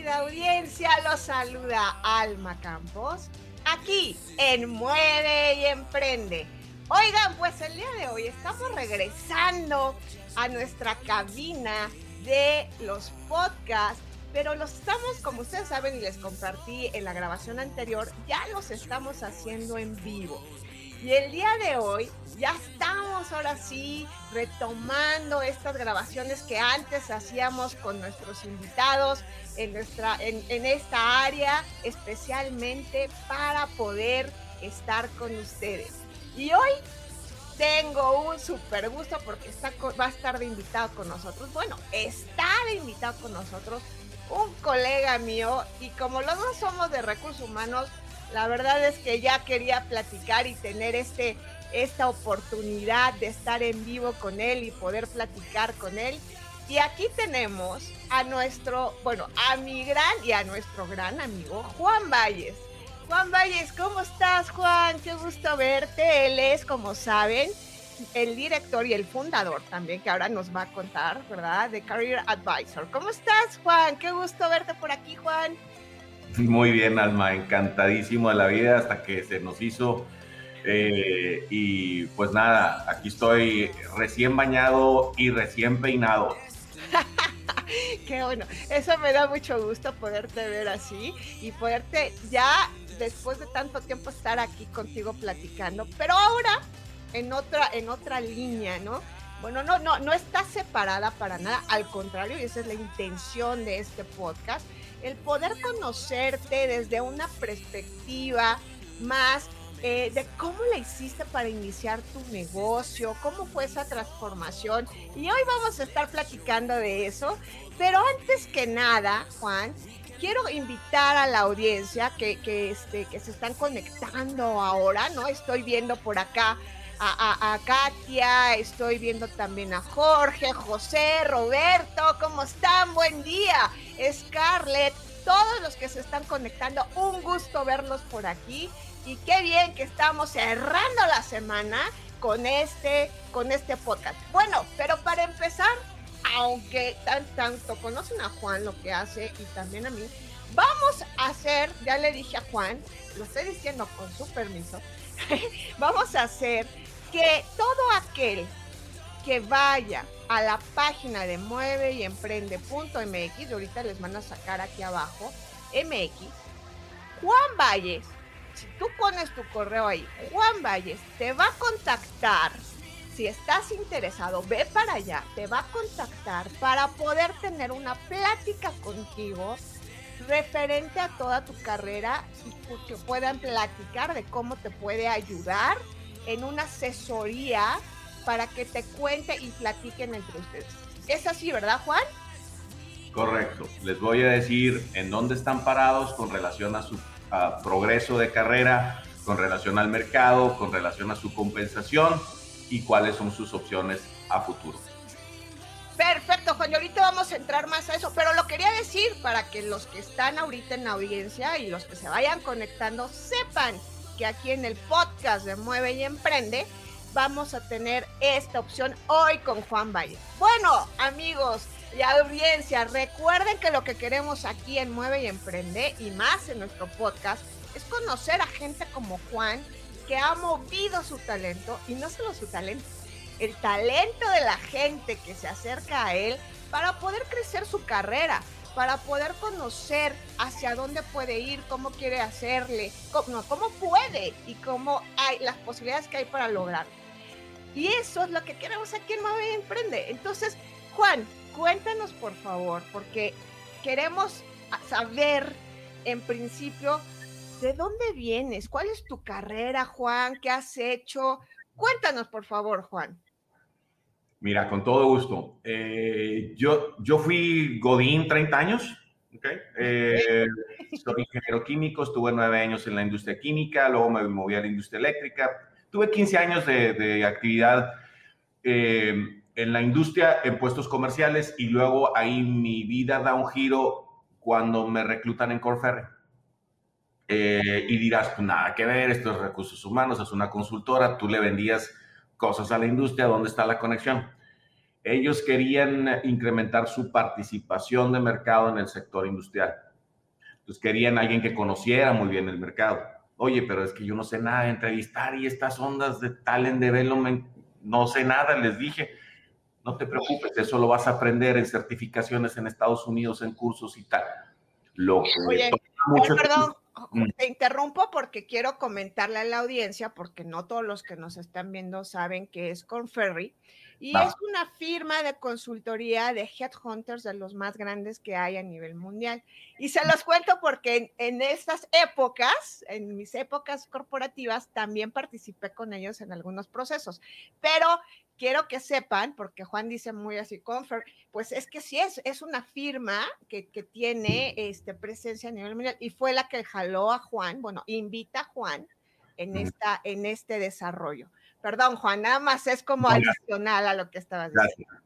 querida audiencia? Los saluda Alma Campos. Aquí en Mueve y Emprende. Oigan, pues el día de hoy estamos regresando a nuestra cabina de los podcasts pero los estamos, como ustedes saben y les compartí en la grabación anterior, ya los estamos haciendo en vivo. Y el día de hoy ya estamos ahora sí retomando estas grabaciones que antes hacíamos con nuestros invitados en, nuestra, en, esta área, especialmente para poder estar con ustedes. Y hoy tengo un súper gusto porque está, va a estar de invitado con nosotros. Bueno, está de invitado con nosotros un colega mío y como los dos somos de recursos humanos, la verdad es que ya quería platicar y tener este, esta oportunidad de estar en vivo con él y poder platicar con él. Y aquí tenemos a nuestro, bueno, a mi gran y a nuestro gran amigo Juan Valles. Juan Valles, ¿cómo estás, Juan? Qué gusto verte. Él es, como saben, el director y el fundador también, que ahora nos va a contar, ¿verdad? De Career Advisor. ¿Cómo estás, Juan? Qué gusto verte por aquí, Juan. Muy bien, Alma, encantadísimo de la vida hasta que se nos hizo. Eh, y pues nada, aquí estoy recién bañado y recién peinado. Qué bueno, eso me da mucho gusto poderte ver así y poderte ya después de tanto tiempo estar aquí contigo platicando. Pero ahora en otra, en otra línea, ¿no? Bueno, no, no, no está separada para nada, al contrario, y esa es la intención de este podcast, el poder conocerte desde una perspectiva más eh, de cómo la hiciste para iniciar tu negocio, cómo fue esa transformación. Y hoy vamos a estar platicando de eso. Pero antes que nada, Juan, quiero invitar a la audiencia que, que, este, que se están conectando ahora, ¿no? Estoy viendo por acá a, Katia, estoy viendo también a Jorge, José, Roberto, ¿cómo están? Buen día. Scarlett, todos los que se están conectando, un gusto verlos por aquí y qué bien que estamos cerrando la semana con este, con este podcast. Bueno, pero para empezar, aunque tan, tanto conocen a Juan lo que hace y también a mí, vamos a hacer, ya le dije a Juan, lo estoy diciendo con su permiso, vamos a hacer que todo aquel que vaya a la página de mueve y emprende.mx, ahorita les van a sacar aquí abajo, MX, Juan Valles, si tú pones tu correo ahí, Juan Valles te va a contactar. Si estás interesado, ve para allá, te va a contactar para poder tener una plática contigo referente a toda tu carrera y que puedan platicar de cómo te puede ayudar en una asesoría para que te cuente y platiquen entre ustedes. Es así, ¿verdad, Juan? Correcto. Les voy a decir en dónde están parados con relación a su progreso de carrera, con relación al mercado, con relación a su compensación y cuáles son sus opciones a futuro. Perfecto, Juan. Y ahorita vamos a entrar más a eso, pero lo quería decir para que los que están ahorita en la audiencia y los que se vayan conectando sepan que aquí en el podcast de Mueve y Emprende vamos a tener esta opción hoy con Juan Valle. Bueno, amigos y audiencia, recuerden que lo que queremos aquí en Mueve y Emprende y más en nuestro podcast es conocer a gente como Juan que ha movido su talento y no solo su talento, el talento de la gente que se acerca a él para poder crecer su carrera para poder conocer hacia dónde puede ir, cómo quiere hacerle, cómo, puede y cómo hay las posibilidades que hay para lograr. Y eso es lo que queremos aquí en Mave Emprende. Entonces, Juan, cuéntanos por favor, porque queremos saber en principio de dónde vienes, cuál es tu carrera, Juan, qué has hecho. Cuéntanos por favor, Juan. Mira, con todo gusto. Eh, yo, yo fui Godín 30 años, Okay. Eh, soy ingeniero químico, estuve nueve años en la industria química, luego me moví a la industria eléctrica. Tuve 15 años de, actividad eh, en la industria, en puestos comerciales, y luego ahí mi vida da un giro cuando me reclutan en Corferre. Eh, y dirás, pues nada que ver, estos recursos humanos, es una consultora, tú le vendías cosas a la industria, ¿dónde está la conexión? Ellos querían incrementar su participación de mercado en el sector industrial. Entonces querían alguien que conociera muy bien el mercado. Oye, pero es que yo no sé nada de entrevistar y estas ondas de talent development, no sé nada, les dije. No te preocupes, eso lo vas a aprender en certificaciones en Estados Unidos, en cursos y tal. Lo Oye, perdón, mm. Te interrumpo porque quiero comentarle a la audiencia, porque no todos los que nos están viendo saben que es con Ferry. Y es una firma de consultoría de headhunters de los más grandes que hay a nivel mundial. Y se los cuento porque en, estas épocas, en mis épocas corporativas, también participé con ellos en algunos procesos. Pero quiero que sepan, porque Juan dice muy así, Confer, pues es que sí es, es una firma que, que, tiene este, presencia a nivel mundial y fue la que jaló a Juan, bueno, invita a Juan en, esta, en este desarrollo. Perdón, Juan, nada más es como adicional a lo que estabas diciendo.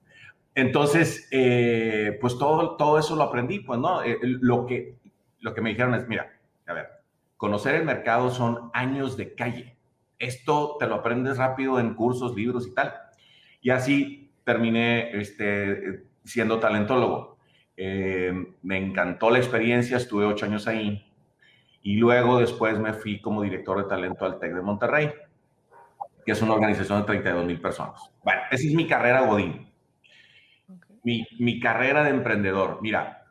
Entonces, eh, pues todo, todo eso lo aprendí, pues, ¿no? Eh, lo, que, lo que me dijeron es, mira, a ver, conocer el mercado son años de calle. Esto te lo aprendes rápido en cursos, libros y tal. Y así terminé este, siendo talentólogo. Eh, me encantó la experiencia, estuve ocho años ahí. Y luego después me fui como director de talento al TEC de Monterrey que es una organización de 32 mil personas. Bueno, esa es mi carrera Godín. Mi, mi, carrera de emprendedor. Mira,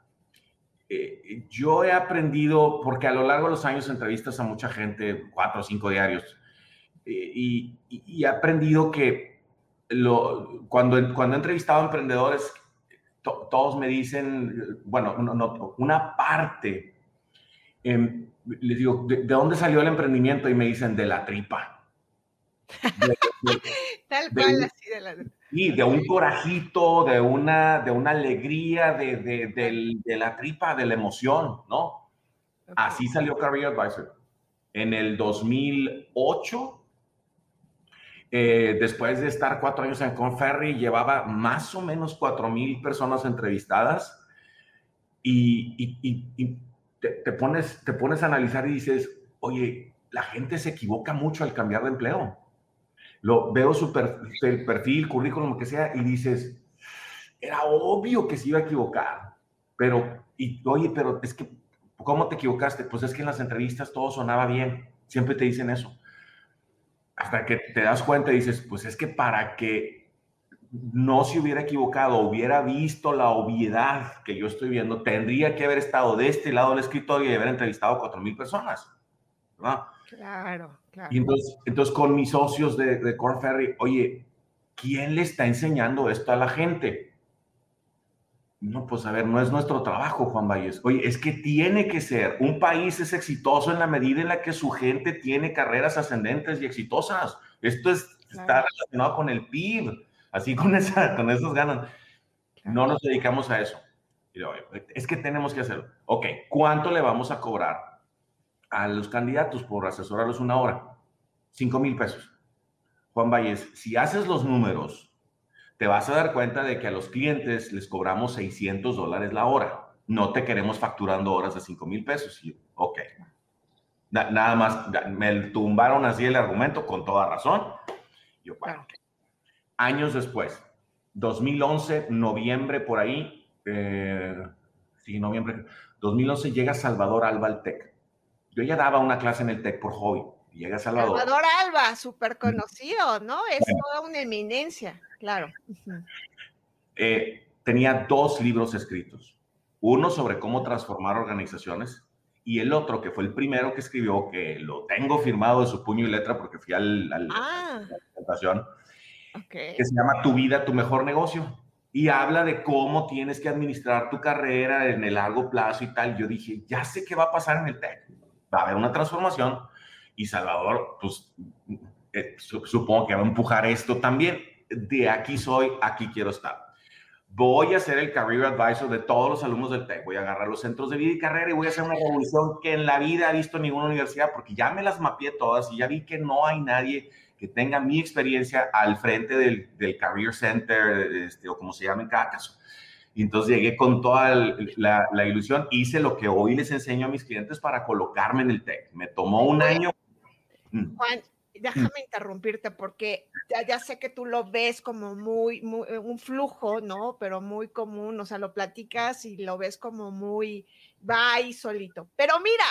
eh, yo he aprendido, porque a lo largo de los años entrevistas a mucha gente, cuatro o cinco diarios, eh, y, y, he aprendido que lo, cuando, cuando he entrevistado a emprendedores, todos me dicen, bueno, no, una parte, em, les digo, ¿de, ¿de dónde salió el emprendimiento? Y me dicen, de la tripa Tal cual, así de la... Y de un corajito, de una, de una alegría, de, de, de, la tripa, de la emoción, ¿no? Así salió Career Advisor. En el 2008, eh, después de estar cuatro años en Conferry, llevaba más o menos cuatro mil personas entrevistadas. Y, te, te, pones, te pones a analizar y dices, oye, la gente se equivoca mucho al cambiar de empleo lo veo su perfil, perfil, currículum, lo que sea, y dices, era obvio que se iba a equivocar, pero, y, oye, pero es que, ¿cómo te equivocaste? Pues es que en las entrevistas todo sonaba bien, siempre te dicen eso. Hasta que te das cuenta y dices, pues es que para que no se hubiera equivocado, hubiera visto la obviedad que yo estoy viendo, tendría que haber estado de este lado del escritorio y haber entrevistado a cuatro mil personas. ¿verdad? Claro, claro. Y entonces, entonces con mis socios de, de Corn Ferry, oye, ¿quién le está enseñando esto a la gente? No, pues a ver, no es nuestro trabajo, Juan Valles. Oye, es que tiene que ser. Un país es exitoso en la medida en la que su gente tiene carreras ascendentes y exitosas. Esto es, está relacionado con el PIB, así con, esa, con esas ganas. No nos dedicamos a eso. Es que tenemos que hacerlo. Ok, ¿cuánto le vamos a cobrar a los candidatos por asesorarlos una hora. Cinco mil pesos. Juan Valles, si haces los números, te vas a dar cuenta de que a los clientes les cobramos 600 dólares la hora. No te queremos facturando horas de cinco mil pesos. Y ok. nada más, me tumbaron así el argumento con toda razón. Yo, bueno, años después, 2011, noviembre por ahí, eh, sí, noviembre, 2011 llega Salvador Alba al TEC yo ya daba una clase en el TEC por hobby. Llega Salvador. Salvador Alba, súper conocido, ¿no? Es toda una eminencia, claro. Eh, tenía dos libros escritos. Uno sobre cómo transformar organizaciones y el otro, que fue el primero que escribió, que lo tengo firmado de su puño y letra porque fui al, a la ah. presentación, que se llama Tu vida, tu mejor negocio. Y habla de cómo tienes que administrar tu carrera en el largo plazo y tal. Yo dije, ya sé qué va a pasar en el TEC va a haber una transformación y Salvador, pues eh, supongo que va a empujar esto también. De aquí soy, aquí quiero estar. voy a ser el career advisor de todos los alumnos del TEC. Voy a agarrar los centros de vida y carrera y voy a hacer una revolución que en la vida ha visto ninguna universidad porque ya me las mapeé todas y ya vi que no hay nadie que tenga mi experiencia al frente del, del Career Center este, o como se llama en cada caso. Y entonces llegué con toda la, la, ilusión, hice lo que hoy les enseño a mis clientes para colocarme en el TEC. Me tomó un año. Mm. Juan, déjame interrumpirte porque ya, ya, sé que tú lo ves como muy, muy, eh, un flujo, ¿no? Pero muy común, o sea, lo platicas y lo ves como muy, va ahí solito. Pero mira,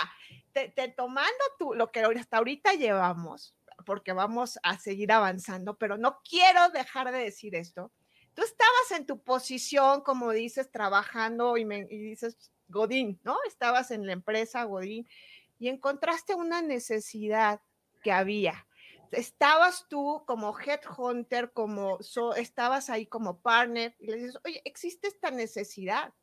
te, te tomando tú lo que hasta ahorita llevamos, porque vamos a seguir avanzando, pero no quiero dejar de decir esto tú estabas en tu posición, como dices, trabajando y, me, dices, Godín, ¿no? Estabas en la empresa Godín y encontraste una necesidad que había. Estabas tú como headhunter, como estabas ahí como partner y le dices, oye, existe esta necesidad.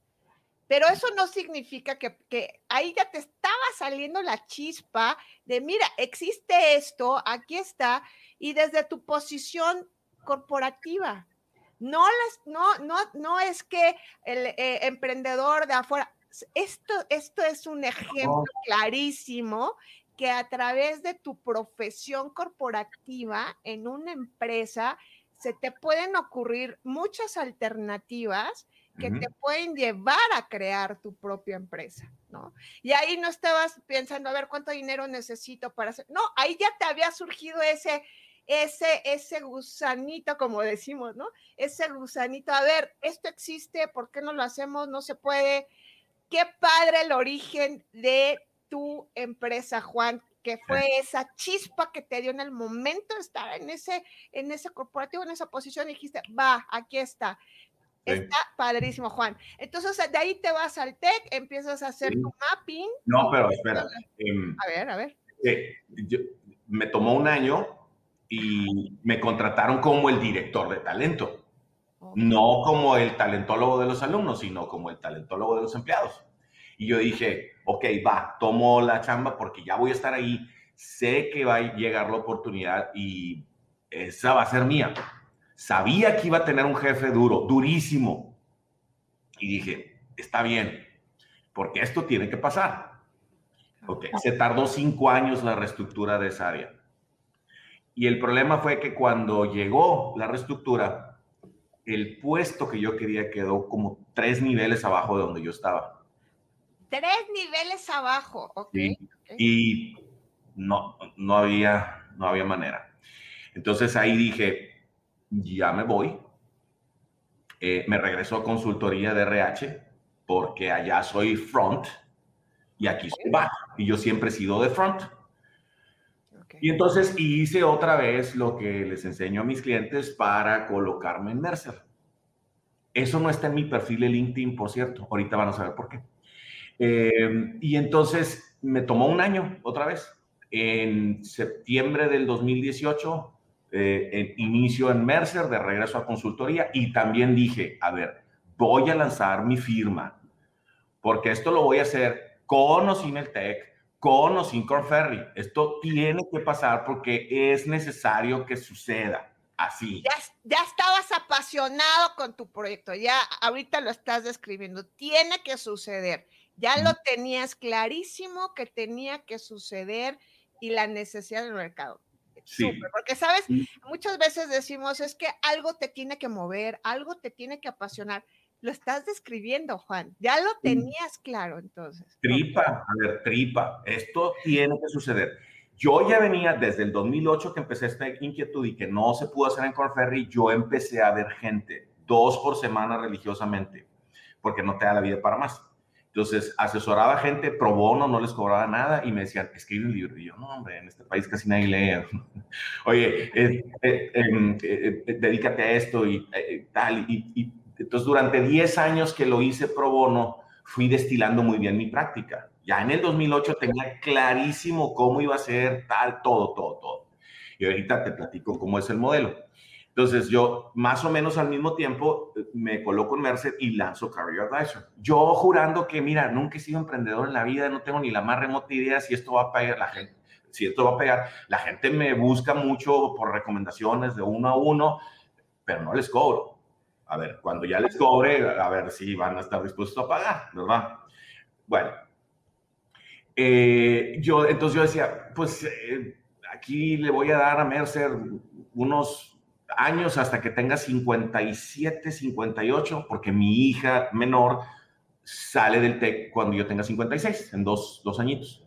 Pero eso no significa que, que, ahí ya te estaba saliendo la chispa de, mira, existe esto, aquí está, y desde tu posición corporativa, no, las, no, no, no es que el eh, emprendedor de afuera, esto, esto es un ejemplo clarísimo que a través de tu profesión corporativa en una empresa se te pueden ocurrir muchas alternativas que te pueden llevar a crear tu propia empresa, ¿no? Y ahí no estabas pensando, a ver, ¿cuánto dinero necesito para hacer? No, ahí ya te había surgido ese, ese, ese gusanito, como decimos, ¿no? Ese gusanito, a ver, esto existe, ¿por qué no lo hacemos? No se puede. Qué padre el origen de tu empresa, Juan, que fue esa chispa que te dio en el momento de estar en ese, en ese corporativo, en esa posición, y dijiste, va, aquí está. Está padrísimo, Juan. Entonces, de ahí te vas al TEC, empiezas a hacer tu mapping. No, pero espera. Em, a ver, a ver. Eh, me tomó un año y me contrataron como el director de talento. No como el talentólogo de los alumnos, sino como el talentólogo de los empleados. Y yo dije, ok, va, tomo la chamba porque ya voy a estar ahí, sé que va a llegar la oportunidad y esa va a ser mía. Sabía que iba a tener un jefe duro, durísimo. Y dije, está bien, porque esto tiene que pasar. Ok, se tardó cinco años la reestructura de esa área y el problema fue que cuando llegó la reestructura, el puesto que yo quería quedó como tres niveles abajo de donde yo estaba. Tres niveles abajo, ok. Y no, no, había, no había manera. Entonces ahí dije, ya me voy. Eh, me regreso a consultoría de RH porque allá soy front y aquí soy back. Y yo siempre he sido de front. Y entonces hice otra vez lo que les enseño a mis clientes para colocarme en Mercer. Eso no está en mi perfil de LinkedIn, por cierto. Ahorita van a saber por qué. Eh, y entonces me tomó un año otra vez. En septiembre del 2018, eh, en inicio en Mercer, de regreso a consultoría, y también dije, a ver, voy a lanzar mi firma, porque esto lo voy a hacer con o sin el tech, con o sin Ferry. Esto tiene que pasar porque es necesario que suceda así. Ya, ya, estabas apasionado con tu proyecto, ya ahorita lo estás describiendo. Tiene que suceder. Ya lo tenías clarísimo que tenía que suceder y la necesidad del mercado. Sí. porque sabes, muchas veces decimos es que algo te tiene que mover, algo te tiene que apasionar lo estás describiendo, Juan. Ya lo tenías claro entonces. Tripa, a ver, tripa. Esto tiene que suceder. Yo ya venía desde el 2008 que empecé esta inquietud y que no se pudo hacer en Corferry, yo empecé a ver gente dos por semana religiosamente, porque no te da la vida para más. Entonces, asesoraba gente pro bono, no les cobraba nada y me decían, escribe un libro. Y yo, no, hombre, en este país casi nadie lee. Oye, eh, eh, em, eh, dedícate a esto y tal. y entonces, durante 10 años que lo hice pro bono, fui destilando muy bien mi práctica. Ya en el 2008 tenía clarísimo cómo iba a ser tal, todo, todo, todo. Y ahorita te platico cómo es el modelo. Entonces, yo más o menos al mismo tiempo me coloco en Merced y lanzo Career Advisor. Yo jurando que, mira, nunca he sido emprendedor en la vida, no tengo ni la más remota idea si esto va a pegar la gente. Si esto va a pegar, la gente me busca mucho por recomendaciones de uno a uno, pero no les cobro a ver, cuando ya les cobre, a ver si van a estar dispuestos a pagar, ¿verdad? Bueno, eh, yo, entonces yo decía, pues eh, aquí le voy a dar a Mercer unos años hasta que tenga 57, 58, porque mi hija menor sale del TEC cuando yo tenga 56, en dos, dos añitos.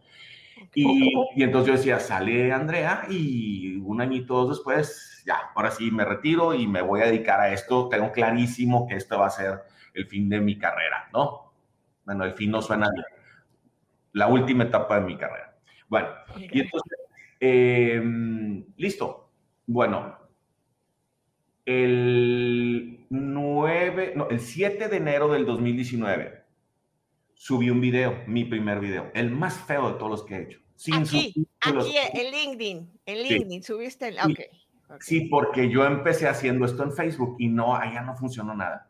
Y, y, entonces yo decía, sale Andrea y un añito dos después, ya, ahora sí me retiro y me voy a dedicar a esto. Tengo clarísimo que esto va a ser el fin de mi carrera, ¿no? Bueno, el fin no suena bien. La última etapa de mi carrera. Bueno, y entonces, eh, listo. Bueno, el 9, no, el 7 de enero del 2019 subí un video, mi primer video, el más feo de todos los que he hecho. aquí, aquí en LinkedIn, en LinkedIn, subiste el, okay. Sí, porque yo empecé haciendo esto en Facebook y no, allá no funcionó nada.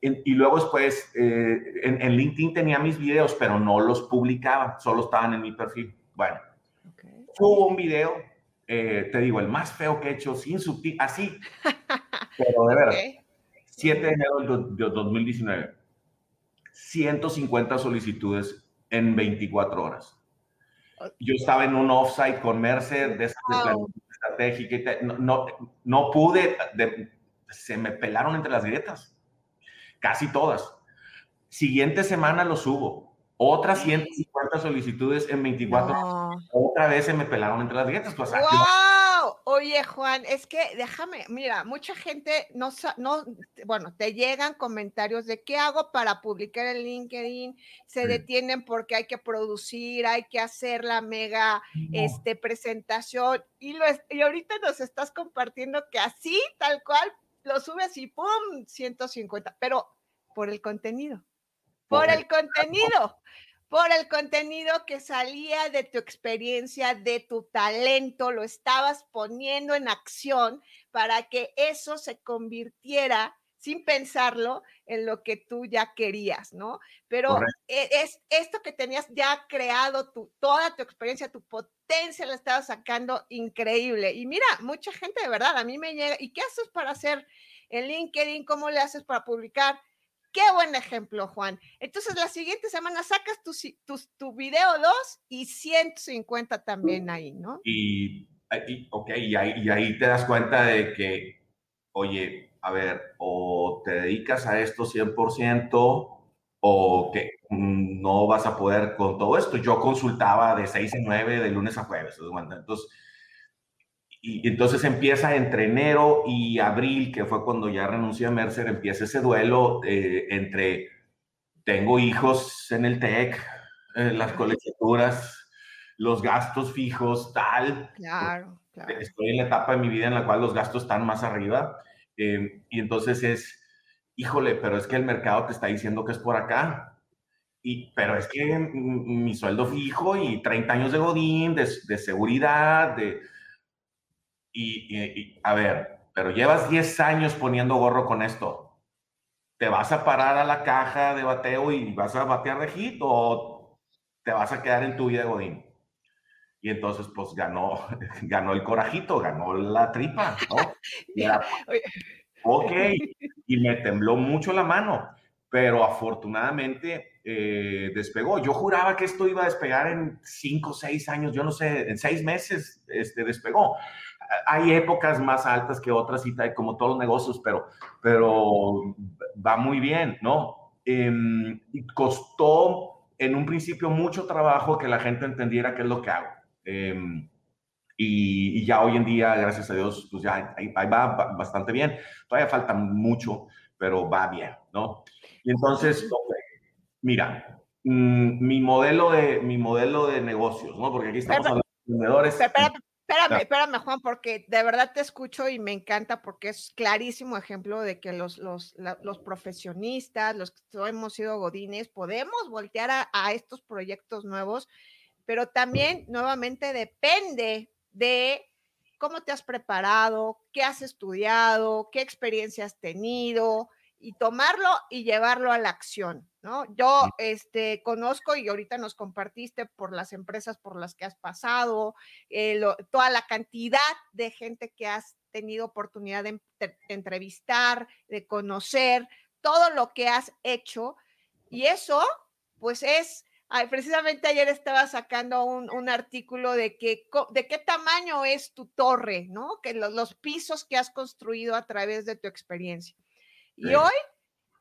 y luego después, eh, en, LinkedIn tenía mis videos, pero no los publicaba, solo estaban en mi perfil. Bueno, hubo un video, eh, te digo, el más feo que he hecho, sin subtítulos, así, pero de verdad, 7 de enero del 2019 150 solicitudes en 24 horas. Yo estaba en un offsite con Mercer de, estratégica no, no, no, pude, se me pelaron entre las grietas, casi todas. Siguiente semana lo subo, otras 150 solicitudes en 24 horas, otra vez se me pelaron entre las grietas. Pues, Oye, Juan, es que déjame, mira, mucha gente no, no, bueno, te llegan comentarios de qué hago para publicar en LinkedIn, se detienen porque hay que producir, hay que hacer la mega este, presentación y, lo, y ahorita nos estás compartiendo que así, tal cual, lo subes y ¡pum! 150, pero por el contenido, por el contenido por el contenido que salía de tu experiencia, de tu talento, lo estabas poniendo en acción para que eso se convirtiera sin pensarlo en lo que tú ya querías, ¿no? Pero e, es esto que tenías ya creado, tu, toda tu experiencia, tu potencia la estabas sacando increíble. Y mira, mucha gente de verdad, a mí me llega, ¿y qué haces para hacer en LinkedIn? ¿Cómo le haces para publicar? Qué buen ejemplo, Juan. Entonces, la siguiente semana sacas tu, tu, tu video 2 y 150 también ahí, ¿no? Y, y ok, y ahí, y ahí te das cuenta de que, oye, a ver, o te dedicas a esto 100% o que no vas a poder con todo esto. Yo consultaba de 6 a 9, de lunes a jueves. Entonces, y entonces empieza entre enero y abril, que fue cuando ya renuncié a Mercer, empieza ese duelo eh, entre tengo hijos en el TEC, eh, las colegiaturas, los gastos fijos, tal. Claro, claro. Estoy en la etapa de mi vida en la cual los gastos están más arriba. Eh, y entonces es, híjole, pero es que el mercado te está diciendo que es por acá. Y, pero es que mi sueldo fijo y 30 años de Godín, de, de seguridad, de y, a ver, pero llevas 10 años poniendo gorro con esto. ¿Te vas a parar a la caja de bateo y vas a batear de hit o te vas a quedar en tu vida de Godín? Y entonces, pues ganó, ganó el corajito, ganó la tripa, ¿no? ok, y me tembló mucho la mano, pero afortunadamente eh, despegó. Yo juraba que esto iba a despegar en 5 o 6 años, yo no sé, en 6 meses este, despegó hay épocas más altas que otras, y como todos los negocios, pero, pero va muy bien, ¿no? Y costó en un principio mucho trabajo que la gente entendiera qué es lo que hago. Em, y, ya hoy en día, gracias a Dios, pues ya ahí, va, bastante bien. Todavía falta mucho, pero va bien, ¿no? Y entonces, mira, mm, mi, modelo de, mi modelo de negocios, ¿no? Porque aquí estamos hablando de. Espérame, espérame, Juan, porque de verdad te escucho y me encanta porque es clarísimo ejemplo de que los, los, los profesionistas, los que hemos sido godines, podemos voltear a, a, estos proyectos nuevos, pero también nuevamente depende de cómo te has preparado, qué has estudiado, qué experiencia has tenido y tomarlo y llevarlo a la acción. ¿no? Yo este, conozco y ahorita nos compartiste por las empresas por las que has pasado, eh, toda la cantidad de gente que has tenido oportunidad de, entrevistar, de conocer todo lo que has hecho. Y eso, pues es, precisamente ayer estaba sacando un, artículo de, que, de qué tamaño es tu torre, ¿no? Que los, pisos que has construido a través de tu experiencia. Y hoy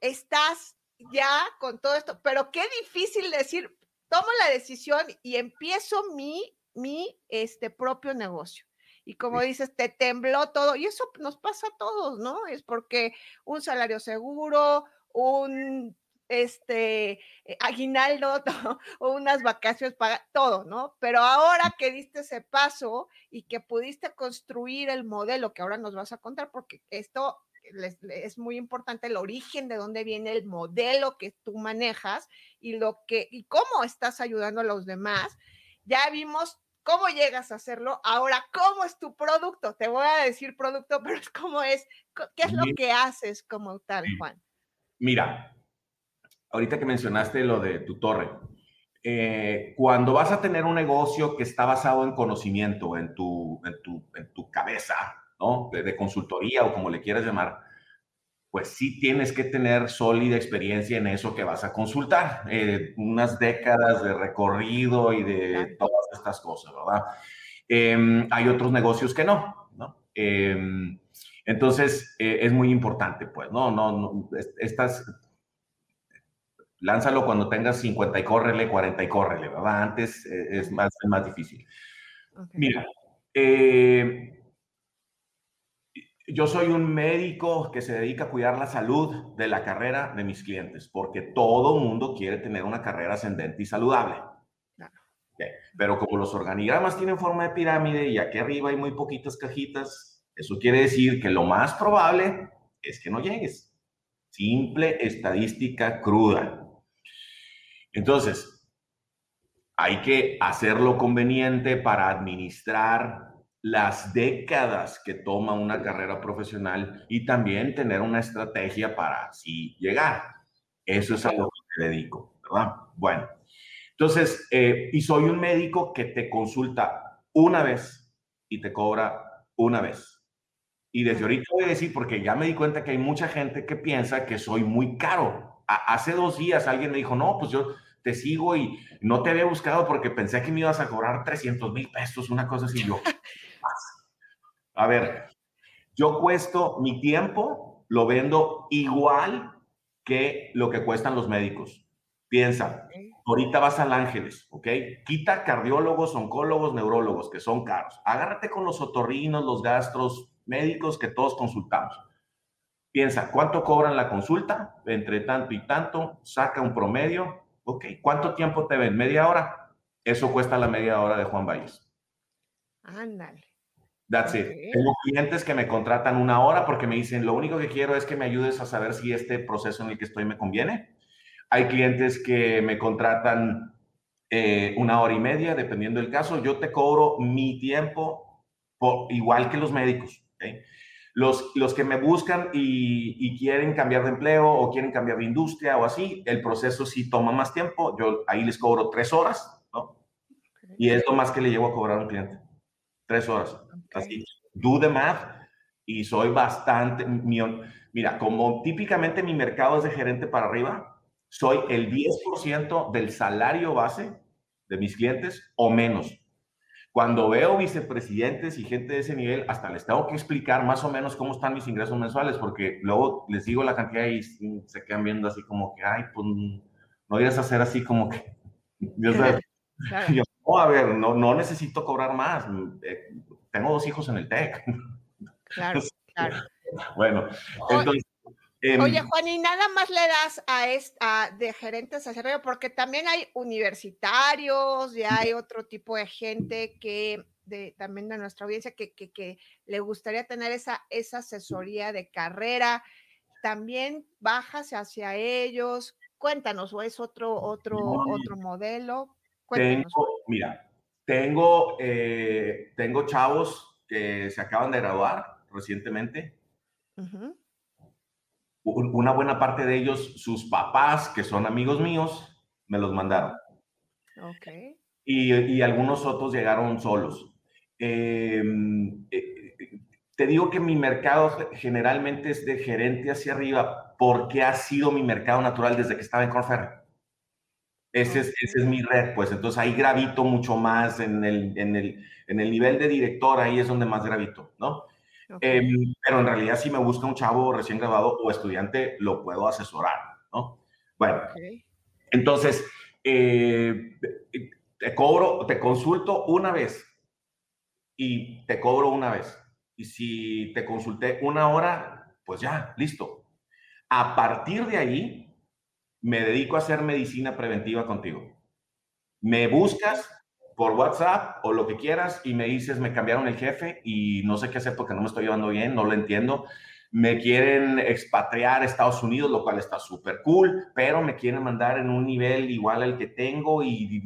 estás ya con todo esto, pero qué difícil decir, tomo la decisión y empiezo mi, mi este, propio negocio. Y como dices, te tembló todo. Y eso nos pasa a todos, ¿no? Es porque un salario seguro, un este eh, aguinaldo o unas vacaciones para todo, ¿no? Pero ahora que diste ese paso y que pudiste construir el modelo que ahora nos vas a contar, porque esto es muy importante el origen de dónde viene el modelo que tú manejas y lo que y cómo estás ayudando a los demás. Ya vimos cómo llegas a hacerlo. Ahora, ¿cómo es tu producto? Te voy a decir producto, pero es cómo es, qué es lo que haces como tal, Juan. Mira, ahorita que mencionaste lo de tu torre, eh, cuando vas a tener un negocio que está basado en conocimiento, en tu, en tu, en tu cabeza, ¿no? De, consultoría o como le quieras llamar, pues sí tienes que tener sólida experiencia en eso que vas a consultar, eh, unas décadas de recorrido y de todas estas cosas, ¿verdad? Em, hay otros negocios que no, ¿no? Em, entonces, eh, es muy importante, pues, ¿no? No, no estas, lánzalo cuando tengas 50 y córrele, 40 y córrele, ¿verdad? Antes eh, es más, más difícil. Mira, eh, yo soy un médico que se dedica a cuidar la salud de la carrera de mis clientes, porque todo mundo quiere tener una carrera ascendente y saludable. Pero como los organigramas tienen forma de pirámide y aquí arriba hay muy poquitas cajitas, eso quiere decir que lo más probable es que no llegues. Simple estadística cruda. Entonces, hay que hacerlo conveniente para administrar las décadas que toma una carrera profesional y también tener una estrategia para así llegar. Eso es a lo que me dedico, ¿verdad? Bueno, entonces, eh, y soy un médico que te consulta una vez y te cobra una vez. Y desde ahorita voy a decir, porque ya me di cuenta que hay mucha gente que piensa que soy muy caro. hace dos días alguien me dijo, no, pues yo te sigo y no te había buscado porque pensé que me ibas a cobrar 300 mil pesos, una cosa así. Yo, a ver, yo cuesto mi tiempo, lo vendo igual que lo que cuestan los médicos. Piensa, ahorita vas al Ángeles, ¿ok? Quita cardiólogos, oncólogos, neurólogos, que son caros. Agárrate con los otorrinos, los gastros, médicos que todos consultamos. Piensa, ¿cuánto cobran la consulta? Entre tanto y tanto, saca un promedio, ¿ok? ¿Cuánto tiempo te ven? ¿Media hora? Eso cuesta la media hora de Juan Valles. Ándale. That's it. Tengo clientes que me contratan una hora porque me dicen, lo único que quiero es que me ayudes a saber si este proceso en el que estoy me conviene. Hay clientes que me contratan eh, una hora y media, dependiendo del caso. Yo te cobro mi tiempo por, igual que los médicos. Los, los que me buscan y, y, quieren cambiar de empleo o quieren cambiar de industria o así, el proceso sí toma más tiempo. Yo ahí les cobro tres horas, ¿no? Y es lo más que le llevo a cobrar a un cliente. Tres horas. Así, do the math y soy bastante, mira, como típicamente mi mercado es de gerente para arriba, soy el 10% del salario base de mis clientes o menos. Cuando veo vicepresidentes y gente de ese nivel, hasta les tengo que explicar más o menos cómo están mis ingresos mensuales, porque luego les digo la cantidad y se quedan viendo así como que, ay, pues no debes hacer así como que, yo, a ver, no, no necesito cobrar más. Eh, tengo dos hijos en el TEC. Claro, claro. Bueno, entonces... Em, oye, Juan, y nada más le das a esta de gerentes arriba, porque también hay universitarios y hay otro tipo de gente que de, también de nuestra audiencia que, que, que, le gustaría tener esa, esa asesoría de carrera. También bajas hacia ellos. Cuéntanos, ¿o es otro, otro, otro modelo? Tengo, mira, tengo, eh, tengo chavos que se acaban de graduar recientemente. Una buena parte de ellos, sus papás, que son amigos míos, me los mandaron. Okay. Y, y algunos otros llegaron solos. Em, eh, te digo que mi mercado generalmente es de gerente hacia arriba porque ha sido mi mercado natural desde que estaba en Corferre. Ese es, ese es mi red, pues entonces ahí gravito mucho más en el, en el, en el nivel de director, ahí es donde más gravito, ¿no? Em, pero en realidad si me busca un chavo recién graduado o estudiante, lo puedo asesorar, ¿no? Bueno, entonces, eh, te cobro, te consulto una vez y te cobro una vez. Y si te consulté una hora, pues ya, listo. A partir de ahí, me dedico a hacer medicina preventiva contigo. Me buscas por WhatsApp o lo que quieras y me dices, me cambiaron el jefe y no sé qué hacer porque no me estoy llevando bien, no lo entiendo. Me quieren expatriar a Estados Unidos, lo cual está súper cool, pero me quieren mandar en un nivel igual al que tengo y,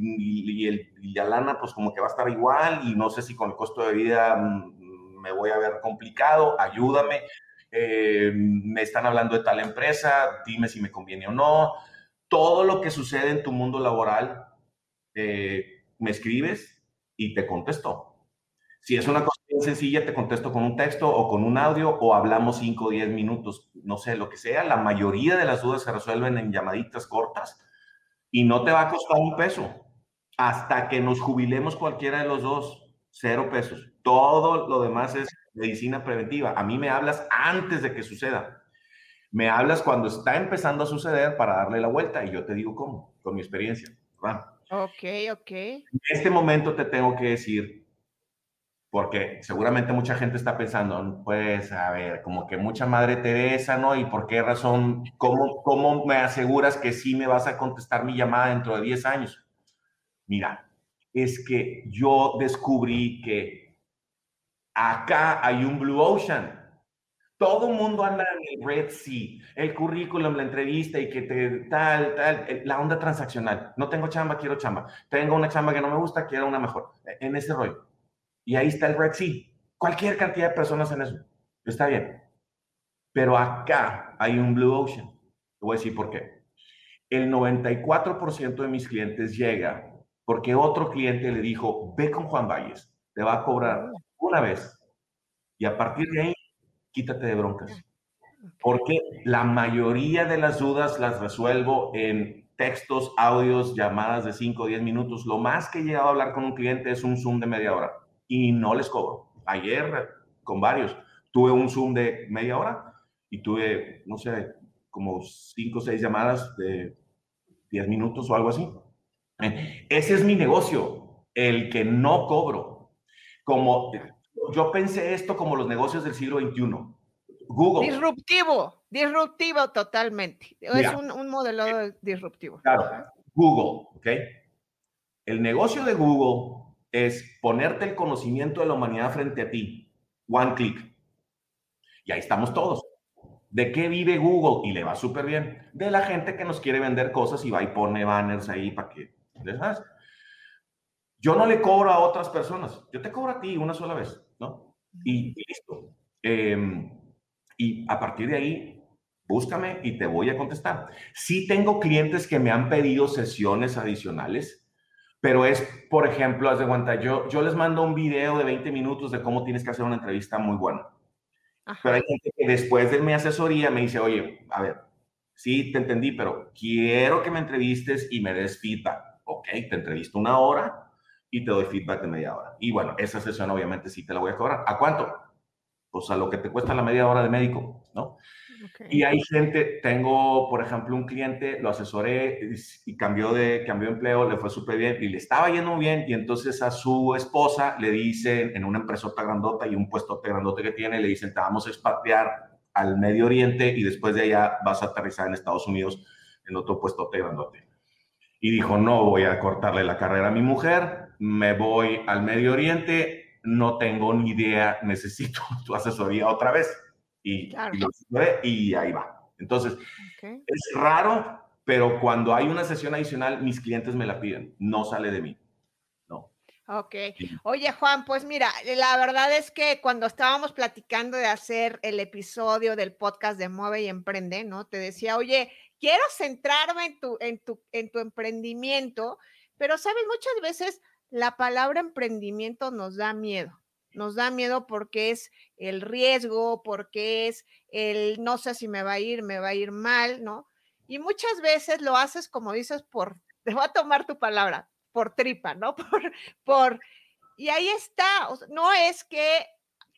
el, y, la lana pues como que va a estar igual y no sé si con el costo de vida mm, me voy a ver complicado, ayúdame. Eh, me están hablando de tal empresa, dime si me conviene o no. Todo lo que sucede en tu mundo laboral, eh, me escribes y te contesto. Si es una cosa bien sencilla, te contesto con un texto o con un audio o hablamos 5 o 10 minutos, no sé, lo que sea. La mayoría de las dudas se resuelven en llamaditas cortas y no te va a costar un peso. Hasta que nos jubilemos cualquiera de los dos, cero pesos. Todo lo demás es medicina preventiva. A mí me hablas antes de que suceda. Me hablas cuando está empezando a suceder para darle la vuelta y yo te digo cómo, con mi experiencia. Ok, ok. En este momento te tengo que decir, porque seguramente mucha gente está pensando, pues, a ver, como que mucha madre Teresa, ¿no? ¿Y por qué razón? ¿Cómo, cómo me aseguras que sí me vas a contestar mi llamada dentro de 10 años? Mira, es que yo descubrí que Acá hay un Blue Ocean. Todo el mundo anda en el Red Sea, el currículum, la entrevista y que te tal, tal, la onda transaccional. No tengo chamba, quiero chamba. Tengo una chamba que no me gusta, quiero una mejor. En ese rollo. Y ahí está el Red Sea. Cualquier cantidad de personas en eso. Está bien. Pero acá hay un Blue Ocean. Te voy a decir por qué. El 94% de mis clientes llega porque otro cliente le dijo, ve con Juan Valles, te va a cobrar una vez. Y a partir de ahí, quítate de broncas. Porque la mayoría de las dudas las resuelvo en textos, audios, llamadas de 5 o 10 minutos. Lo más que he llegado a hablar con un cliente es un Zoom de media hora y no les cobro. Ayer, con varios, tuve un Zoom de media hora y tuve, no sé, como 5 o 6 llamadas de 10 minutos o algo así. Ese es mi negocio, el que no cobro. Como yo pensé esto como los negocios del siglo XXI. Google. Disruptivo, disruptivo totalmente. es un, modelo disruptivo. Claro, Google, ¿ok? El negocio de Google es ponerte el conocimiento de la humanidad frente a ti. One click. Y ahí estamos todos. ¿De qué vive Google? Y le va súper bien. De la gente que nos quiere vender cosas y va y pone banners ahí para que... Yo no le cobro a otras personas. Yo te cobro a ti una sola vez. Y, listo. Em, y a partir de ahí, búscame y te voy a contestar. Sí tengo clientes que me han pedido sesiones adicionales, pero es, por ejemplo, haz de cuenta, yo, yo les mando un video de 20 minutos de cómo tienes que hacer una entrevista muy buena. Pero hay gente que después de mi asesoría me dice, oye, a ver, sí, te entendí, pero quiero que me entrevistes y me des feedback. Ok, te entrevisto una hora, y te doy feedback de media hora. Y bueno, esa sesión obviamente sí te la voy a cobrar. ¿A cuánto? Pues a lo que te cuesta la media hora de médico, ¿no? Y hay gente, tengo, por ejemplo, un cliente, lo asesoré y cambió de, cambió de empleo, le fue súper bien y le estaba yendo bien y entonces a su esposa le dicen, en una empresa grandota y un puesto grandote que tiene, le dicen, te vamos a expatriar al Medio Oriente y después de allá vas a aterrizar en Estados Unidos en otro puesto grandote. Y dijo, no voy a cortarle la carrera a mi mujer, me voy al Medio Oriente, no tengo ni idea, necesito tu asesoría otra vez. Y, y, ahí va. Entonces, es raro, pero cuando hay una sesión adicional, mis clientes me la piden, no sale de mí. Ok. Oye, Juan, pues mira, la verdad es que cuando estábamos platicando de hacer el episodio del podcast de Mueve y Emprende, ¿no? Te decía, oye, quiero centrarme en tu, en tu, en tu emprendimiento, pero sabes, muchas veces la palabra emprendimiento nos da miedo. nos da miedo porque es el riesgo, porque es el no sé si me va a ir, me va a ir mal, ¿no? Y muchas veces lo haces, como dices, por, te voy a tomar tu palabra, por tripa, ¿no? Por, por, y ahí está, no es que,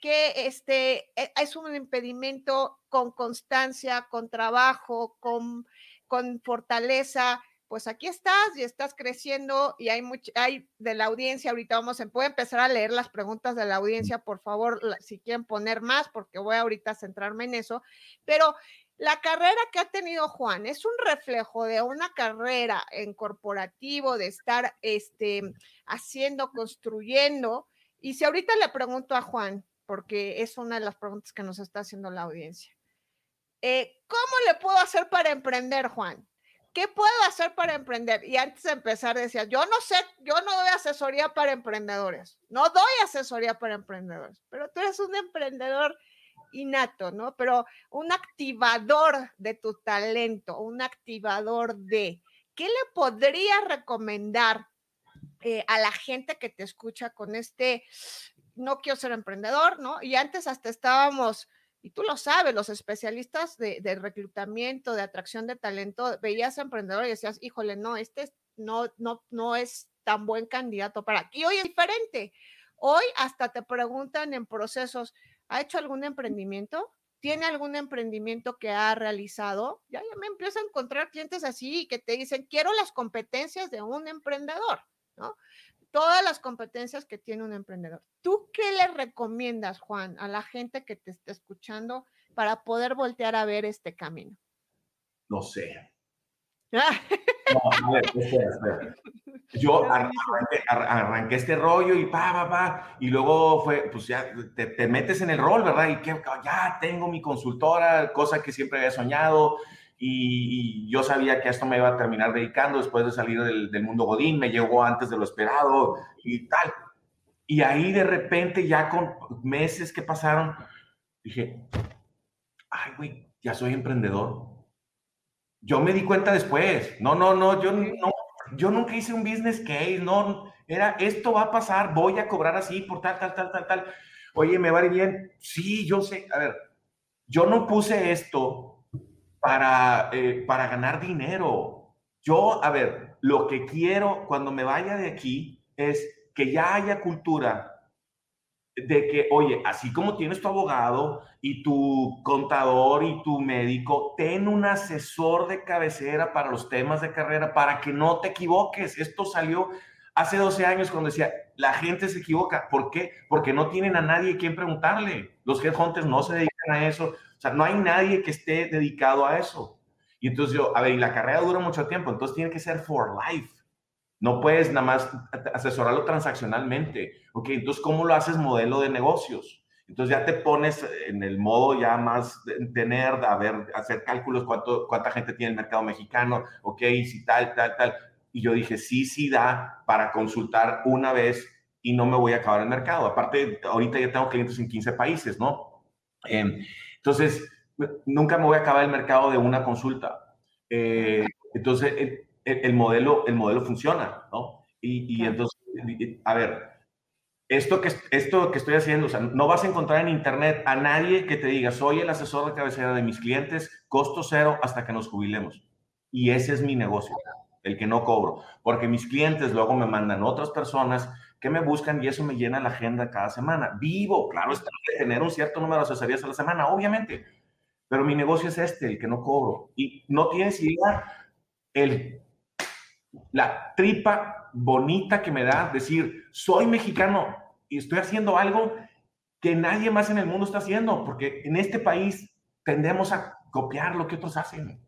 que este, e, es un impedimento con constancia, con trabajo, con, con fortaleza, pues aquí estás y estás creciendo y hay mucho, hay de la audiencia, ahorita vamos, a, empezar a leer las preguntas de la audiencia, por favor, si quieren poner más, porque voy ahorita a centrarme en eso, pero la carrera que ha tenido Juan es un reflejo de una carrera en corporativo, de estar este, haciendo, construyendo, y si ahorita le pregunto a Juan, porque es una de las preguntas que nos está haciendo la audiencia, eh, ¿cómo le puedo hacer para emprender, Juan? ¿qué puedo hacer para emprender? Y antes de empezar decía, yo no sé, yo no doy asesoría para emprendedores, no doy asesoría para emprendedores, pero tú eres un emprendedor innato, ¿no? Pero un activador de tu talento, un activador de, ¿qué le podría recomendar eh, a la gente que te escucha con este, no quiero ser emprendedor, ¿no? Y antes hasta estábamos y tú lo sabes, los especialistas de, reclutamiento, de atracción de talento, veías a emprendedor y decías, híjole, no, este no, no, no es tan buen candidato para aquí. Hoy es diferente. Hoy hasta te preguntan en procesos, ¿ha hecho algún emprendimiento? ¿Tiene algún emprendimiento que ha realizado? Ya, ya me empiezo a encontrar clientes así que te dicen, quiero las competencias de un emprendedor, ¿no? Todas las competencias que tiene un emprendedor. ¿Tú qué le recomiendas, Juan, a la gente que te esté escuchando para poder voltear a ver este camino? No sé. no, a ver, espera, espera. Yo arranqué, este rollo y pa, pa, pa, y luego fue, pues ya te, te metes en el rol, ¿verdad? Y que ya tengo mi consultora, cosa que siempre había soñado, y, yo sabía que esto me iba a terminar dedicando después de salir del, mundo Godín, me llegó antes de lo esperado y tal. Y ahí de repente, ya con meses que pasaron, dije, ay, güey, ya soy emprendedor. Yo me di cuenta después, no, no, no, yo no, yo nunca hice un business case, no, era, esto va a pasar, voy a cobrar así por tal, tal, tal, tal, tal. Oye, ¿me va bien? Sí, yo sé, a ver, yo no puse esto para, eh, para ganar dinero. Yo, a ver, lo que quiero cuando me vaya de aquí es que ya haya cultura de que, oye, así como tienes tu abogado y tu contador y tu médico, ten un asesor de cabecera para los temas de carrera para que no te equivoques. Esto salió hace 12 años cuando decía, la gente se equivoca. ¿Por qué? Porque no tienen a nadie quien preguntarle. Los headhunters no se a eso. O sea, no hay nadie que esté dedicado a eso. Y entonces yo, a ver, y la carrera dura mucho tiempo, entonces tiene que ser for life. No puedes nada más asesorarlo transaccionalmente. Ok, entonces, ¿cómo lo haces modelo de negocios? Entonces ya te pones en el modo ya más de tener, a ver, hacer cálculos, cuánto, cuánta gente tiene el mercado mexicano, ok, si tal, tal, tal. Y yo dije, sí, sí da para consultar una vez y no me voy a acabar el mercado. Aparte, ahorita ya tengo clientes en 15 países, ¿no? Eh, entonces, nunca me voy a acabar el mercado de una consulta. Eh, entonces, el, modelo, el modelo funciona, ¿no? Y, entonces, a ver, esto que, esto que estoy haciendo, o sea, no vas a encontrar en internet a nadie que te diga, soy el asesor de cabecera de mis clientes, costo cero hasta que nos jubilemos. Y ese es mi negocio, el que no cobro, porque mis clientes luego me mandan otras personas que me buscan y eso me llena la agenda cada semana. Vivo, claro, está de tener un cierto número de asesorías a la semana, obviamente, pero mi negocio es este, el que no cobro. Y no tienes idea el, la tripa bonita que me da decir, soy mexicano y estoy haciendo algo que nadie más en el mundo está haciendo, porque en este país tendemos a copiar lo que otros hacen.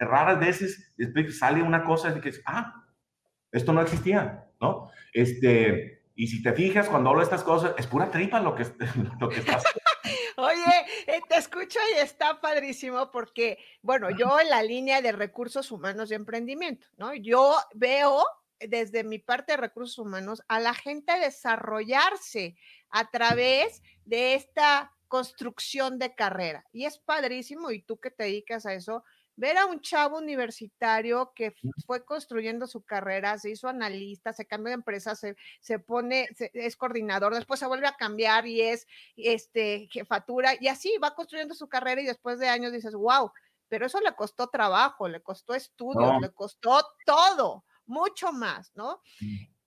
Raras veces sale una cosa y que ah, esto no existía, ¿no? Este, y si te fijas, cuando hablo de estas cosas, es pura tripa lo que, lo que estás. Oye, eh, te escucho y está padrísimo porque, bueno, yo en la línea de recursos humanos y emprendimiento, ¿no? Yo veo desde mi parte de recursos humanos a la gente desarrollarse a través de esta construcción de carrera. Y es padrísimo, y tú que te dedicas a eso, ver a un chavo universitario que fue construyendo su carrera, se hizo analista, se cambió de empresa, se, se pone, es coordinador, después se vuelve a cambiar y es este, jefatura, y así va construyendo su carrera y después de años dices, wow, pero eso le costó trabajo, le costó estudios, le costó todo, mucho más, ¿no?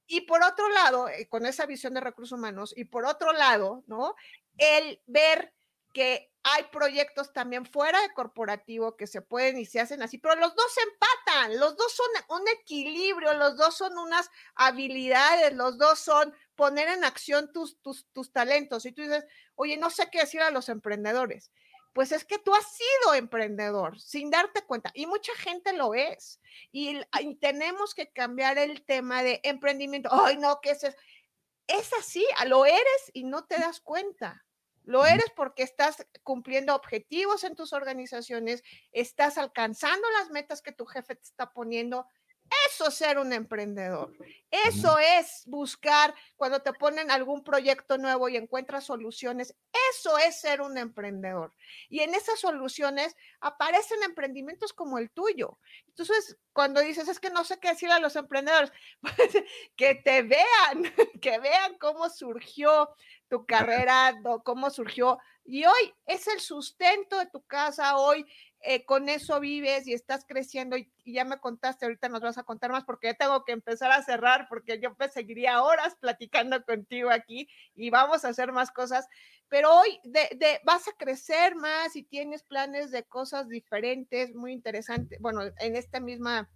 Y por otro lado, eh, con esa visión de recursos humanos, y por otro lado, ¿no? El ver que hay proyectos también fuera de corporativo que se pueden y se hacen así, pero los dos empatan, los dos son un equilibrio, los dos son unas habilidades, los dos son poner en acción tus, tus, tus talentos. Y tú dices, oye, no sé qué decir a los emprendedores. Pues es que tú has sido emprendedor sin darte cuenta y mucha gente lo es. Y, tenemos que cambiar el tema de emprendimiento. Ay, no, que es, es así, lo eres y no te das cuenta. Lo eres porque estás cumpliendo objetivos en tus organizaciones, estás alcanzando las metas que tu jefe te está poniendo. Eso es ser un emprendedor. Eso es buscar cuando te ponen algún proyecto nuevo y encuentras soluciones. Eso es ser un emprendedor. Y en esas soluciones aparecen emprendimientos como el tuyo. Entonces, cuando dices, es que no sé qué decir a los emprendedores, pues, que te vean, que vean cómo surgió tu carrera, cómo surgió. Y hoy es el sustento de tu casa, hoy eh, con eso vives y estás creciendo y, ya me contaste, ahorita nos vas a contar más porque ya tengo que empezar a cerrar porque yo pues seguiría horas platicando contigo aquí y vamos a hacer más cosas, pero hoy de, vas a crecer más y tienes planes de cosas diferentes, muy interesantes, bueno, en esta misma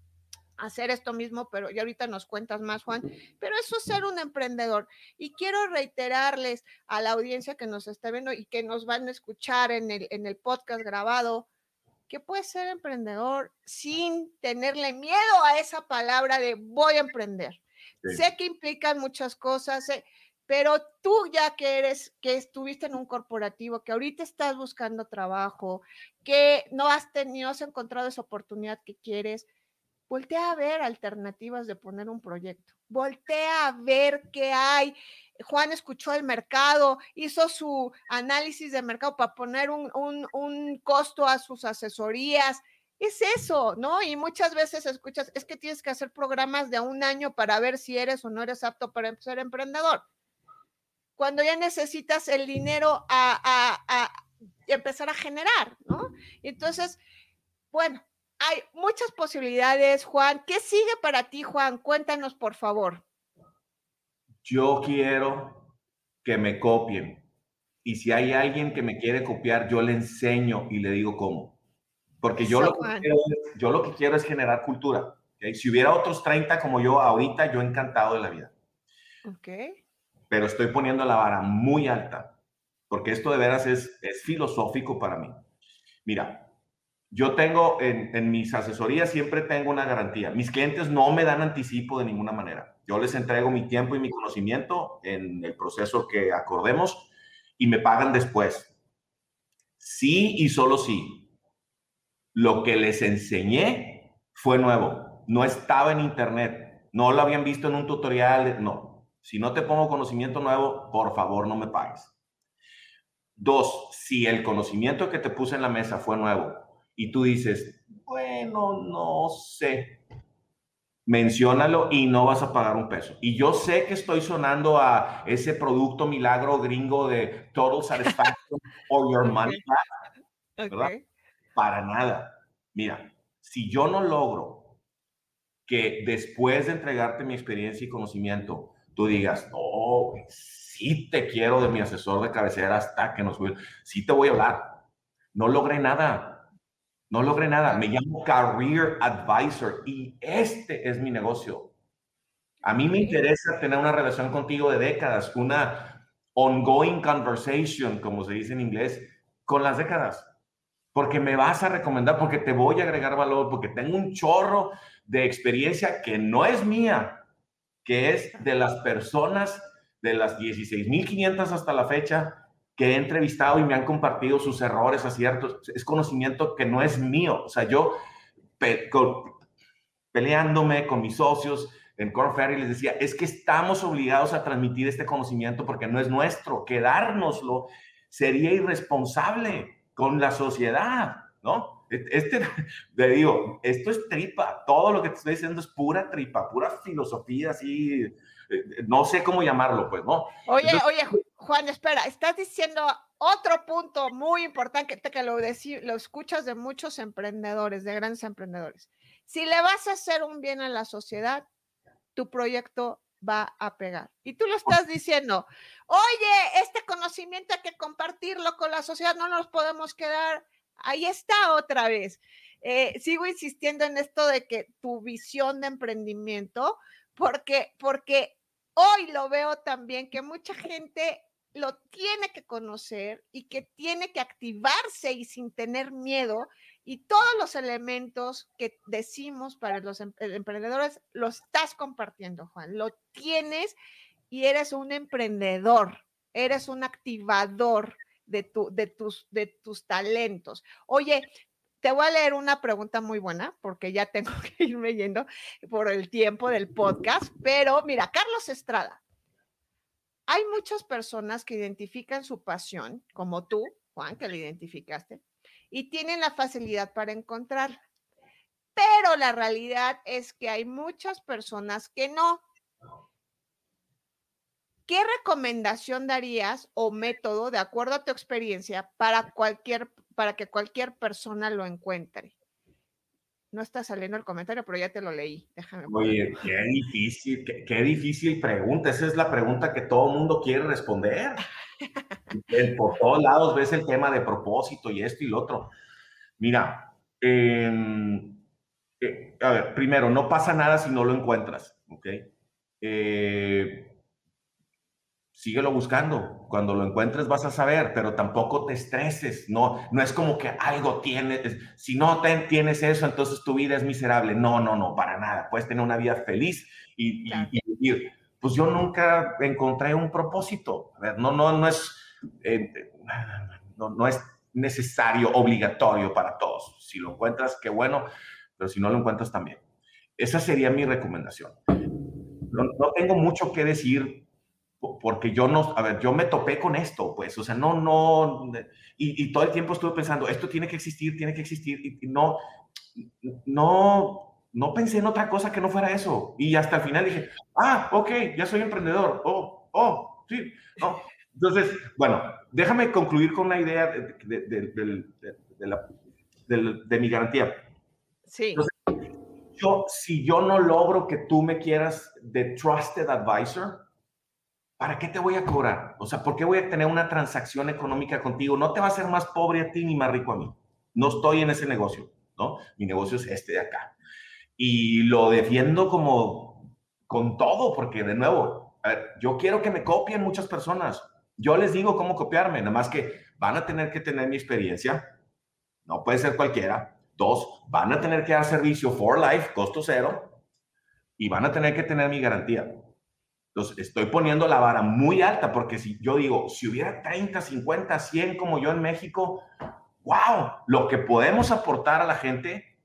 hacer esto mismo, pero ya ahorita nos cuentas más, Juan, pero eso es ser un emprendedor. Y quiero reiterarles a la audiencia que nos está viendo y que nos van a escuchar en el, en el podcast grabado, que puedes ser emprendedor sin tenerle miedo a esa palabra de voy a emprender. Sé que implican muchas cosas, pero tú ya que eres, que estuviste en un corporativo, que ahorita estás buscando trabajo, que no has tenido, has encontrado esa oportunidad que quieres, voltea a ver alternativas de poner un proyecto, voltea a ver qué hay. Juan escuchó el mercado, hizo su análisis de mercado para poner un, costo a sus asesorías. Es eso, ¿no? Y muchas veces escuchas, es que tienes que hacer programas de un año para ver si eres o no eres apto para ser emprendedor. Cuando ya necesitas el dinero a, a empezar a generar, ¿no? Entonces, bueno, hay muchas posibilidades, Juan. ¿Qué sigue para ti, Juan? Cuéntanos, por favor. Yo quiero que me copien. Y si hay alguien que me quiere copiar, yo le enseño y le digo cómo. Porque yo, lo que, quiero, yo lo que quiero es generar cultura. Si hubiera otros 30 como yo ahorita, yo encantado de la vida. Ok. Pero estoy poniendo la vara muy alta, porque esto de veras es, es filosófico para mí. Mira, yo tengo en, mis asesorías siempre tengo una garantía. Mis clientes no me dan anticipo de ninguna manera. Yo les entrego mi tiempo y mi conocimiento en el proceso que acordemos y me pagan después. Sí y solo sí. Lo que les enseñé fue nuevo. No estaba en internet. No lo habían visto en un tutorial. No. Si no te pongo conocimiento nuevo, por favor no me pagues. Dos, si el conocimiento que te puse en la mesa fue nuevo y tú dices, bueno, no sé, menciónalo y no vas a pagar un peso. Y yo sé que estoy sonando a ese producto milagro gringo de Total Satisfaction or Your Money Back, ¿verdad? Para nada. Mira, si yo no logro que después de entregarte mi experiencia y conocimiento, tú digas, no, sí te quiero de mi asesor de cabecera hasta que nos... Sí te voy a hablar. No logré nada no logré nada. Me llamo Career Advisor y este es mi negocio. A mí me interesa tener una relación contigo de décadas, una ongoing conversation, como se dice en inglés, con las décadas. Porque me vas a recomendar, porque te voy a agregar valor, porque tengo un chorro de experiencia que no es mía, que es de las personas, de las 16.500 hasta la fecha, que he entrevistado y me han compartido sus errores, aciertos, es conocimiento que no es mío. O sea, yo peleándome con mis socios en Core Ferry les decía, es que estamos obligados a transmitir este conocimiento porque no es nuestro. Quedárnoslo sería irresponsable con la sociedad. ¿no? Este, te digo, esto es tripa, todo lo que te estoy diciendo es pura tripa, pura filosofía, así, eh, no sé cómo llamarlo, pues, ¿no? Oye, oye, Juan, espera, estás diciendo otro punto muy importante que lo, lo escuchas de muchos emprendedores, de grandes emprendedores. Si le vas a hacer un bien a la sociedad, tu proyecto va a pegar. Y tú lo estás diciendo, oye, este conocimiento hay que compartirlo con la sociedad, no nos podemos quedar. Ahí está otra vez. Eh, sigo insistiendo en esto de que tu visión de emprendimiento, porque, porque hoy lo veo también que mucha gente lo tiene que conocer y que tiene que activarse y sin tener miedo. Y todos los elementos que decimos para los em, emprendedores los estás compartiendo, Juan. Lo tienes y eres un emprendedor, eres un activador de, tu, de, tus, de tus talentos. Oye, te voy a leer una pregunta muy buena porque ya tengo que irme yendo por el tiempo del podcast, pero mira, Carlos Estrada hay muchas personas que identifican su pasión, como tú, Juan, que la identificaste, y tienen la facilidad para encontrarla. Pero la realidad es que hay muchas personas que no. ¿Qué recomendación darías o método, de acuerdo a tu experiencia, para cualquier, para que cualquier persona lo encuentre? No está saliendo el comentario, pero ya te lo leí. Déjame. Oye, qué difícil, qué, difícil pregunta. Esa es la pregunta que todo el mundo quiere responder. Por todos lados ves el tema de propósito y esto y lo otro. Mira, em, eh, a ver, primero, no pasa nada si no lo encuentras, ¿ok? Eh, síguelo buscando. Cuando lo encuentres vas a saber, pero tampoco te estreses. No, no es como que algo tienes. Si no tienes eso, entonces tu vida es miserable. No, no, no, para nada. Puedes tener una vida feliz y, decir, pues yo nunca encontré un propósito. A ver, no, no, no es, eh, no, no es necesario, obligatorio para todos. Si lo encuentras, qué bueno, pero si no lo encuentras también. Esa sería mi recomendación. No, no tengo mucho que decir porque yo no, a ver, yo me topé con esto, pues, o sea, no, no, y, todo el tiempo estuve pensando, esto tiene que existir, tiene que existir, y, no, no, no pensé en otra cosa que no fuera eso, y hasta el final dije, ah, ok, ya soy emprendedor, oh, oh, sí, no. Entonces, bueno, déjame concluir con la idea de, de, de mi garantía. Sí. yo, si yo no logro que tú me quieras de trusted advisor, ¿para qué te voy a cobrar? O sea, ¿por qué voy a tener una transacción económica contigo? No te va a hacer más pobre a ti ni más rico a mí. No estoy en ese negocio, ¿no? Mi negocio es este de acá. Y lo defiendo como con todo, porque de nuevo, yo quiero que me copien muchas personas. Yo les digo cómo copiarme, nada más que van a tener que tener mi experiencia. No puede ser cualquiera. Dos, van a tener que dar servicio for life, costo cero. Y van a tener que tener mi garantía. Entonces, estoy poniendo la vara muy alta porque si yo digo, si hubiera 30, 50, 100 como yo en México, wow, lo que podemos aportar a la gente,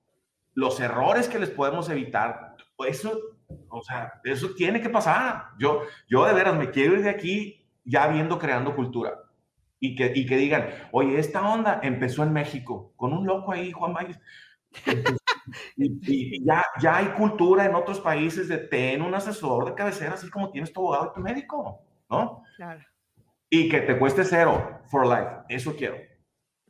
los errores que les podemos evitar, eso, o sea, eso tiene que pasar. Yo, yo de veras me quiero ir de aquí ya viendo creando cultura. Y que, y que digan, oye, esta onda empezó en México, con un loco ahí, Juan Valles. Y, ya, ya hay cultura en otros países de tener un asesor de cabecera, así como tienes tu abogado y tu médico, ¿no? Claro. Y que te cueste cero for life. Eso quiero.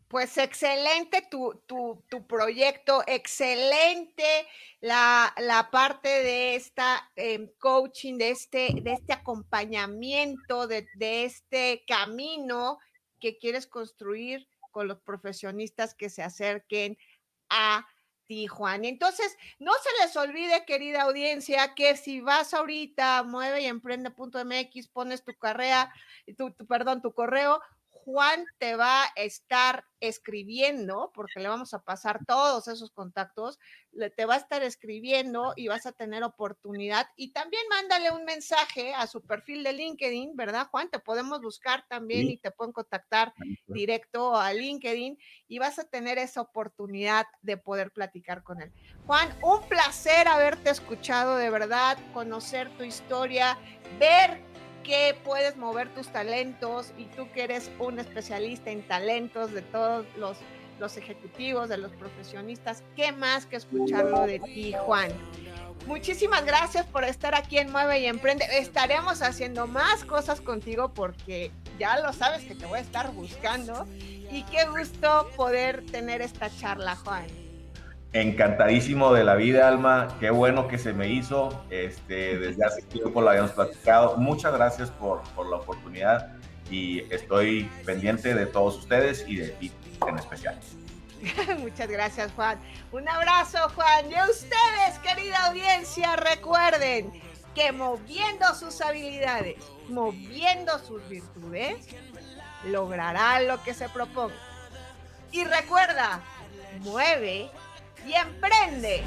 Pues excelente tu, tu, tu proyecto, excelente la, la, parte de esta em, coaching, de este, de este acompañamiento, de, de este camino que quieres construir con los profesionistas que se acerquen a Tijuana. Entonces, no se les olvide, querida audiencia, que si vas ahorita a mueve y emprende.mx, pones tu carrera, tu, tu, perdón, tu correo, Juan te va a estar escribiendo, porque le vamos a pasar todos esos contactos, le, te va a estar escribiendo y vas a tener oportunidad. Y también mándale un mensaje a su perfil de LinkedIn, ¿verdad, Juan? Te podemos buscar también y te pueden contactar directo a LinkedIn y vas a tener esa oportunidad de poder platicar con él. Juan, un placer haberte escuchado de verdad, conocer tu historia, ver que puedes mover tus talentos y tú que eres un especialista en talentos de todos los los ejecutivos, de los profesionistas. ¿Qué más que escucharlo de ti, Juan? Muchísimas gracias por estar aquí en Mueve y Emprende. Estaremos haciendo más cosas contigo porque ya lo sabes que te voy a estar buscando. Y qué gusto poder tener esta charla, Juan. Encantadísimo de la vida, Alma. Qué bueno que se me hizo. Este, desde hace tiempo lo habíamos platicado. Muchas gracias por, por la oportunidad y estoy pendiente de todos ustedes y de ti en especial. Muchas gracias, Juan. Un abrazo, Juan. Y a ustedes, querida audiencia, recuerden que moviendo sus habilidades, moviendo sus virtudes, lograrán lo que se proponga. Y recuerda, mueve y emprende.